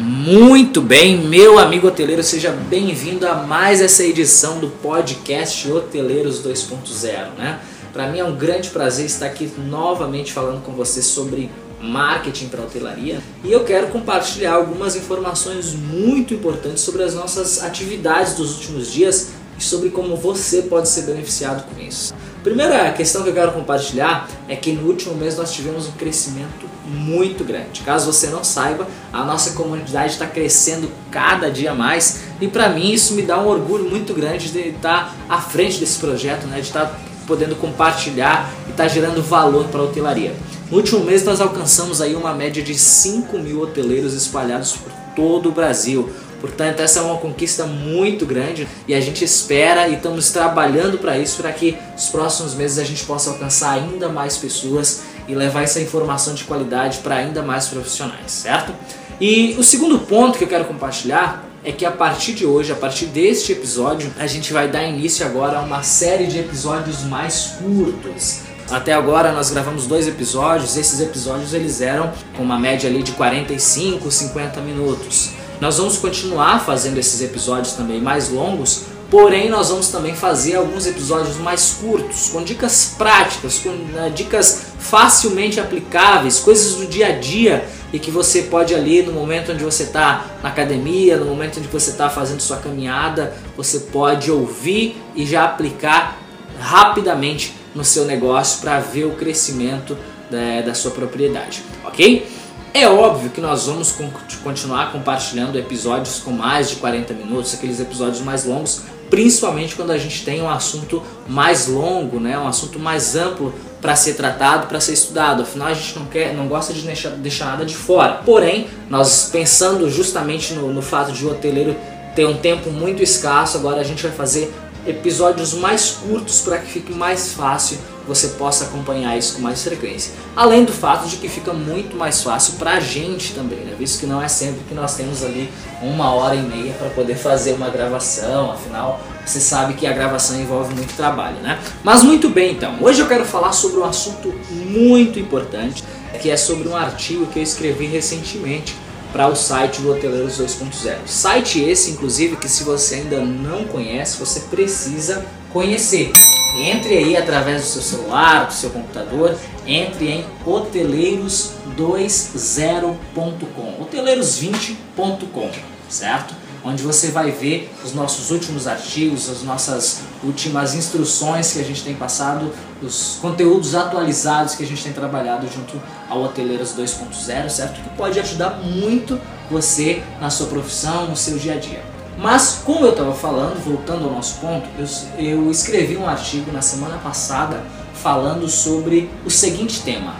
Muito bem, meu amigo hoteleiro, seja bem-vindo a mais essa edição do podcast Hoteleiros 2.0, né? Para mim é um grande prazer estar aqui novamente falando com você sobre marketing para hotelaria e eu quero compartilhar algumas informações muito importantes sobre as nossas atividades dos últimos dias e sobre como você pode ser beneficiado com isso. Primeira questão que eu quero compartilhar é que no último mês nós tivemos um crescimento muito grande. Caso você não saiba, a nossa comunidade está crescendo cada dia mais e para mim isso me dá um orgulho muito grande de estar à frente desse projeto, né? de estar podendo compartilhar e estar gerando valor para a hotelaria. No último mês nós alcançamos aí uma média de 5 mil hoteleiros espalhados por todo o Brasil. Portanto, essa é uma conquista muito grande e a gente espera e estamos trabalhando para isso, para que nos próximos meses a gente possa alcançar ainda mais pessoas e levar essa informação de qualidade para ainda mais profissionais, certo? E o segundo ponto que eu quero compartilhar é que a partir de hoje, a partir deste episódio, a gente vai dar início agora a uma série de episódios mais curtos. Até agora nós gravamos dois episódios, esses episódios eles eram com uma média ali de 45, 50 minutos. Nós vamos continuar fazendo esses episódios também mais longos, porém nós vamos também fazer alguns episódios mais curtos, com dicas práticas, com né, dicas facilmente aplicáveis, coisas do dia a dia e que você pode ali no momento onde você está na academia, no momento onde você está fazendo sua caminhada, você pode ouvir e já aplicar rapidamente no seu negócio para ver o crescimento da, né, da sua propriedade, ok? É óbvio que nós vamos continuar compartilhando episódios com mais de 40 minutos, aqueles episódios mais longos, principalmente quando a gente tem um assunto mais longo, né, um assunto mais amplo para ser tratado, para ser estudado. Afinal, a gente não quer, não gosta de deixar, deixar nada de fora. Porém, nós pensando justamente no, no fato de o hoteleiro ter um tempo muito escasso, agora a gente vai fazer episódios mais curtos para que fique mais fácil você possa acompanhar isso com mais frequência. Além do fato de que fica muito mais fácil para a gente também, né? visto que não é sempre que nós temos ali uma hora e meia para poder fazer uma gravação, afinal você sabe que a gravação envolve muito trabalho, né? Mas muito bem então, hoje eu quero falar sobre um assunto muito importante, que é sobre um artigo que eu escrevi recentemente para o site do Hoteleiros 2.0. Site esse, inclusive, que se você ainda não conhece, você precisa conhecer. Entre aí através do seu celular, do seu computador, entre em hoteleiros20.com, hoteleiros20.com, certo? Onde você vai ver os nossos últimos artigos, as nossas últimas instruções que a gente tem passado, os conteúdos atualizados que a gente tem trabalhado junto ao Hoteleiros 2.0, certo? Que pode ajudar muito você na sua profissão, no seu dia a dia. Mas, como eu estava falando, voltando ao nosso ponto, eu, eu escrevi um artigo na semana passada falando sobre o seguinte tema: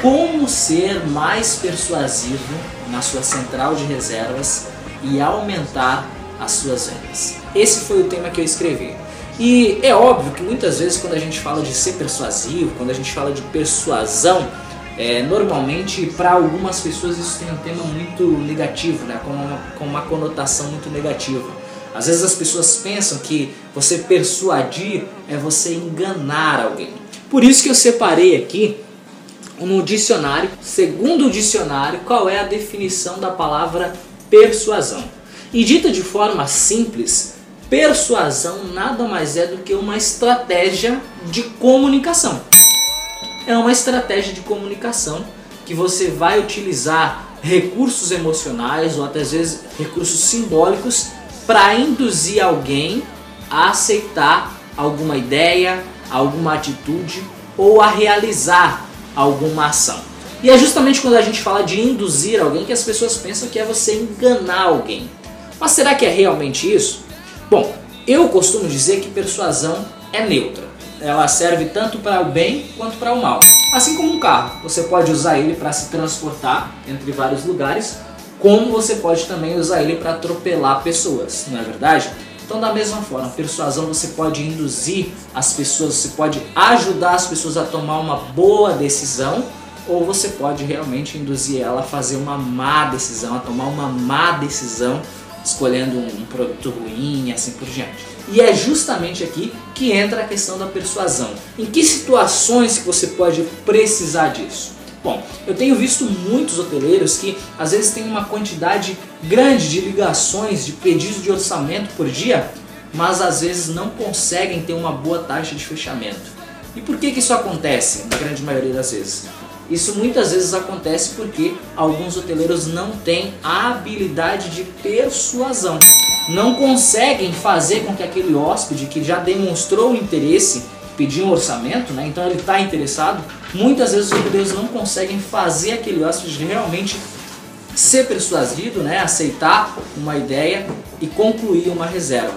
como ser mais persuasivo na sua central de reservas e aumentar as suas vendas. Esse foi o tema que eu escrevi. E é óbvio que muitas vezes quando a gente fala de ser persuasivo, quando a gente fala de persuasão, é, normalmente, para algumas pessoas isso tem um tema muito negativo, né? com, uma, com uma conotação muito negativa. Às vezes as pessoas pensam que você persuadir é você enganar alguém. Por isso que eu separei aqui no dicionário, segundo o dicionário, qual é a definição da palavra persuasão. E dita de forma simples, persuasão nada mais é do que uma estratégia de comunicação é uma estratégia de comunicação que você vai utilizar recursos emocionais ou até às vezes recursos simbólicos para induzir alguém a aceitar alguma ideia, alguma atitude ou a realizar alguma ação. E é justamente quando a gente fala de induzir alguém que as pessoas pensam que é você enganar alguém. Mas será que é realmente isso? Bom, eu costumo dizer que persuasão é neutra ela serve tanto para o bem quanto para o mal. Assim como um carro, você pode usar ele para se transportar entre vários lugares, como você pode também usar ele para atropelar pessoas, não é verdade? Então, da mesma forma, persuasão você pode induzir as pessoas, você pode ajudar as pessoas a tomar uma boa decisão, ou você pode realmente induzir ela a fazer uma má decisão, a tomar uma má decisão, escolhendo um produto ruim e assim por diante. E é justamente aqui que entra a questão da persuasão. Em que situações que você pode precisar disso? Bom, eu tenho visto muitos hoteleiros que às vezes têm uma quantidade grande de ligações, de pedidos de orçamento por dia, mas às vezes não conseguem ter uma boa taxa de fechamento. E por que, que isso acontece na grande maioria das vezes? Isso muitas vezes acontece porque alguns hoteleiros não têm a habilidade de persuasão. Não conseguem fazer com que aquele hóspede que já demonstrou interesse pedir um orçamento, né? então ele está interessado, muitas vezes os hoteleiros não conseguem fazer aquele hóspede realmente ser persuasivo, né? aceitar uma ideia e concluir uma reserva.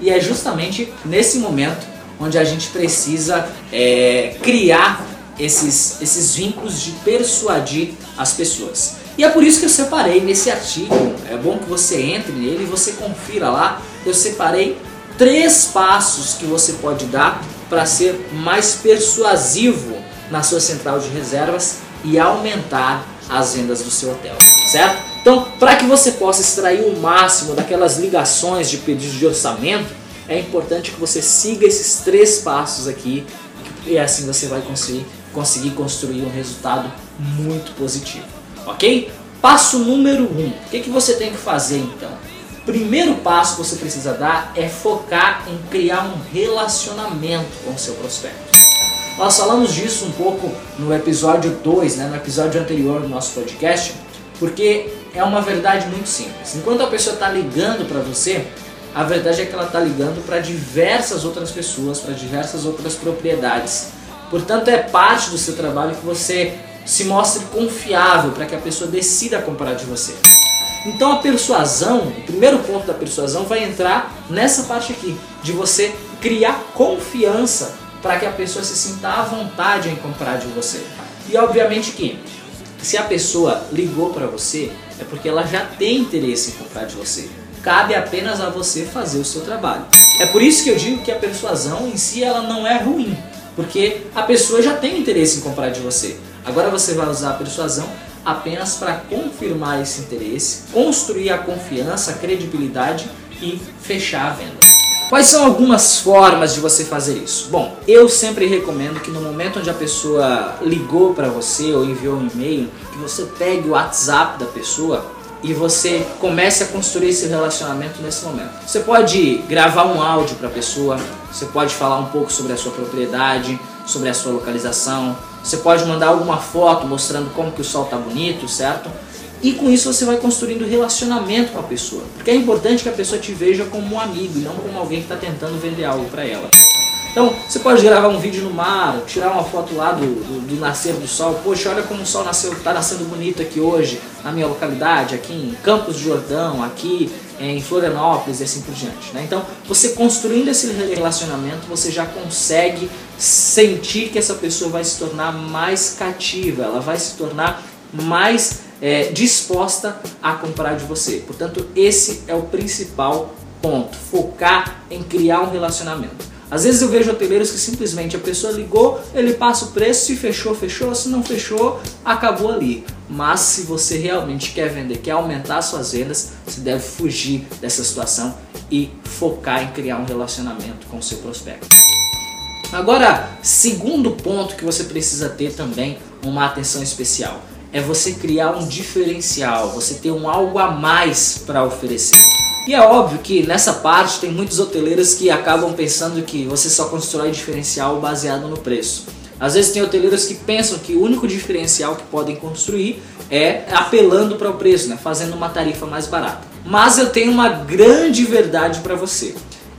E é justamente nesse momento onde a gente precisa é, criar esses, esses vínculos de persuadir as pessoas. E é por isso que eu separei nesse artigo, é bom que você entre nele e você confira lá, eu separei três passos que você pode dar para ser mais persuasivo na sua central de reservas e aumentar as vendas do seu hotel, certo? Então, para que você possa extrair o máximo daquelas ligações de pedidos de orçamento, é importante que você siga esses três passos aqui e assim você vai conseguir, conseguir construir um resultado muito positivo, ok? Passo número um, o que, que você tem que fazer então? Primeiro passo que você precisa dar é focar em criar um relacionamento com o seu prospecto. Nós falamos disso um pouco no episódio 2, né, no episódio anterior do nosso podcast, porque é uma verdade muito simples. Enquanto a pessoa está ligando para você, a verdade é que ela está ligando para diversas outras pessoas, para diversas outras propriedades. Portanto, é parte do seu trabalho que você se mostre confiável para que a pessoa decida comprar de você. Então a persuasão, o primeiro ponto da persuasão vai entrar nessa parte aqui, de você criar confiança para que a pessoa se sinta à vontade em comprar de você. E obviamente que se a pessoa ligou para você, é porque ela já tem interesse em comprar de você cabe apenas a você fazer o seu trabalho. É por isso que eu digo que a persuasão em si ela não é ruim, porque a pessoa já tem interesse em comprar de você. Agora você vai usar a persuasão apenas para confirmar esse interesse, construir a confiança, a credibilidade e fechar a venda. Quais são algumas formas de você fazer isso? Bom, eu sempre recomendo que no momento onde a pessoa ligou para você ou enviou um e-mail, que você pegue o WhatsApp da pessoa e você comece a construir esse relacionamento nesse momento. Você pode gravar um áudio para a pessoa, você pode falar um pouco sobre a sua propriedade, sobre a sua localização, você pode mandar alguma foto mostrando como que o sol está bonito, certo? E com isso você vai construindo relacionamento com a pessoa. Porque é importante que a pessoa te veja como um amigo e não como alguém que está tentando vender algo para ela. Então, você pode gravar um vídeo no mar, tirar uma foto lá do, do, do nascer do sol. Poxa, olha como o sol nasceu, está nascendo bonito aqui hoje, na minha localidade, aqui em Campos de Jordão, aqui em Florianópolis e assim por diante. Né? Então, você construindo esse relacionamento, você já consegue sentir que essa pessoa vai se tornar mais cativa, ela vai se tornar mais é, disposta a comprar de você. Portanto, esse é o principal ponto: focar em criar um relacionamento. Às vezes eu vejo hoteleiros que simplesmente a pessoa ligou, ele passa o preço, se fechou, fechou, se não fechou, acabou ali. Mas se você realmente quer vender, quer aumentar suas vendas, você deve fugir dessa situação e focar em criar um relacionamento com o seu prospecto. Agora, segundo ponto que você precisa ter também uma atenção especial é você criar um diferencial, você ter um algo a mais para oferecer. E é óbvio que nessa parte tem muitos hoteleiros que acabam pensando que você só constrói diferencial baseado no preço. Às vezes tem hoteleiros que pensam que o único diferencial que podem construir é apelando para o preço, né? fazendo uma tarifa mais barata. Mas eu tenho uma grande verdade para você.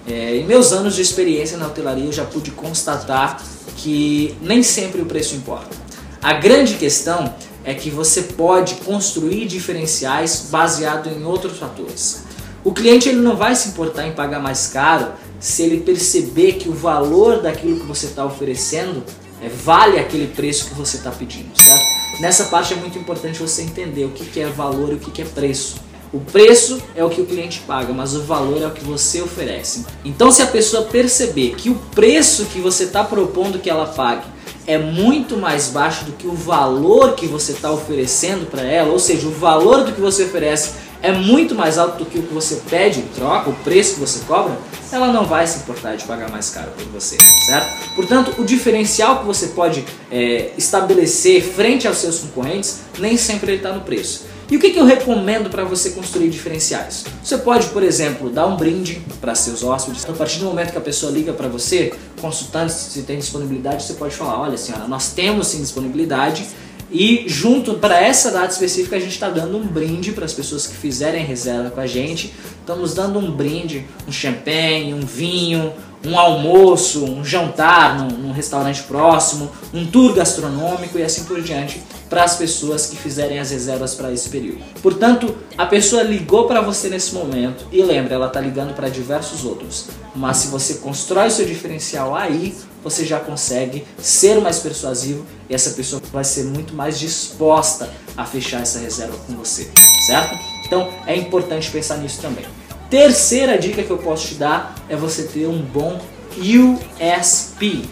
É, em meus anos de experiência na hotelaria eu já pude constatar que nem sempre o preço importa. A grande questão é que você pode construir diferenciais baseado em outros fatores. O cliente ele não vai se importar em pagar mais caro se ele perceber que o valor daquilo que você está oferecendo é, vale aquele preço que você está pedindo, certo? Nessa parte é muito importante você entender o que, que é valor e o que, que é preço. O preço é o que o cliente paga, mas o valor é o que você oferece. Então, se a pessoa perceber que o preço que você está propondo que ela pague é muito mais baixo do que o valor que você está oferecendo para ela, ou seja, o valor do que você oferece é muito mais alto do que o que você pede em troca, o preço que você cobra, ela não vai se importar de pagar mais caro por você, certo? Portanto, o diferencial que você pode é, estabelecer frente aos seus concorrentes nem sempre está no preço. E o que, que eu recomendo para você construir diferenciais? Você pode, por exemplo, dar um brinde para seus hóspedes. A partir do momento que a pessoa liga para você, consultando se tem disponibilidade, você pode falar: olha, senhora, nós temos sim disponibilidade. E junto para essa data específica a gente está dando um brinde para as pessoas que fizerem reserva com a gente. Estamos dando um brinde, um champanhe, um vinho, um almoço, um jantar num, num, restaurante próximo, um tour gastronômico e assim por diante para as pessoas que fizerem as reservas para esse período. Portanto, a pessoa ligou para você nesse momento e lembra, ela está ligando para diversos outros. Mas se você constrói seu diferencial aí, você já consegue ser mais persuasivo e essa pessoa vai ser muito mais disposta a fechar essa reserva com você, certo? Então é importante pensar nisso também. Terceira dica que eu posso te dar é você ter um bom USP.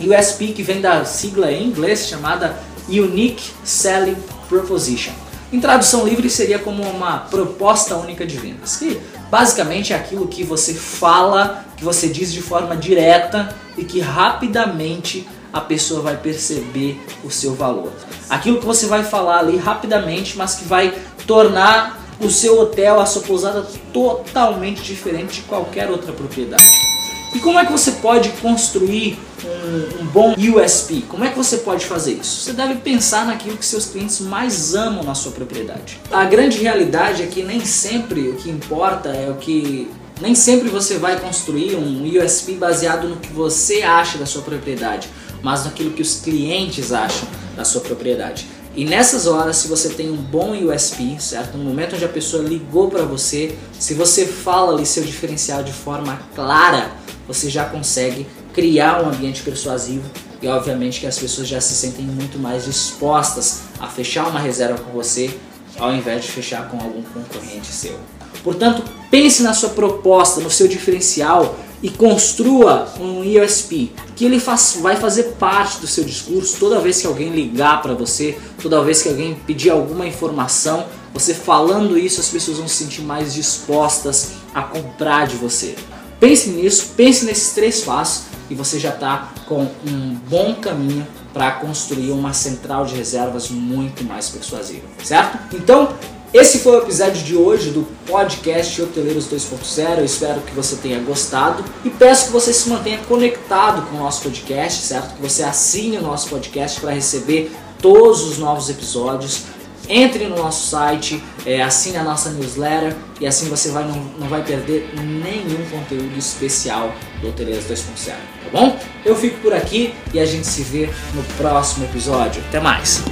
USP que vem da sigla em inglês chamada Unique Selling Proposition. Em tradução livre seria como uma proposta única de vendas, que basicamente é aquilo que você fala, que você diz de forma direta e que rapidamente a pessoa vai perceber o seu valor. Aquilo que você vai falar ali rapidamente, mas que vai tornar o seu hotel, a sua pousada totalmente diferente de qualquer outra propriedade. E como é que você pode construir um, um, bom USP? Como é que você pode fazer isso? Você deve pensar naquilo que seus clientes mais amam na sua propriedade. A grande realidade é que nem sempre o que importa é o que. Nem sempre você vai construir um USP baseado no que você acha da sua propriedade, mas naquilo que os clientes acham da sua propriedade. E nessas horas, se você tem um bom USP, certo? No momento onde a pessoa ligou para você, se você fala ali seu diferencial de forma clara, você já consegue criar um ambiente persuasivo e obviamente que as pessoas já se sentem muito mais dispostas a fechar uma reserva com você ao invés de fechar com algum concorrente seu. Portanto, pense na sua proposta, no seu diferencial e construa um USP que ele faz, vai fazer parte do seu discurso toda vez que alguém ligar para você, toda vez que alguém pedir alguma informação, você falando isso, as pessoas vão se sentir mais dispostas a comprar de você. Pense nisso, pense nesses três passos e você já está com um bom caminho para construir uma central de reservas muito mais persuasiva, certo? Então, esse foi o episódio de hoje do podcast Hoteleiros 2.0. Eu espero que você tenha gostado e peço que você se mantenha conectado com o nosso podcast, certo? Que você assine o nosso podcast para receber todos os novos episódios. Entre no nosso site, é, assine a nossa newsletter e assim você vai, não, não vai perder nenhum conteúdo especial do Hoteleiros 2.0, tá bom? Eu fico por aqui e a gente se vê no próximo episódio. Até mais!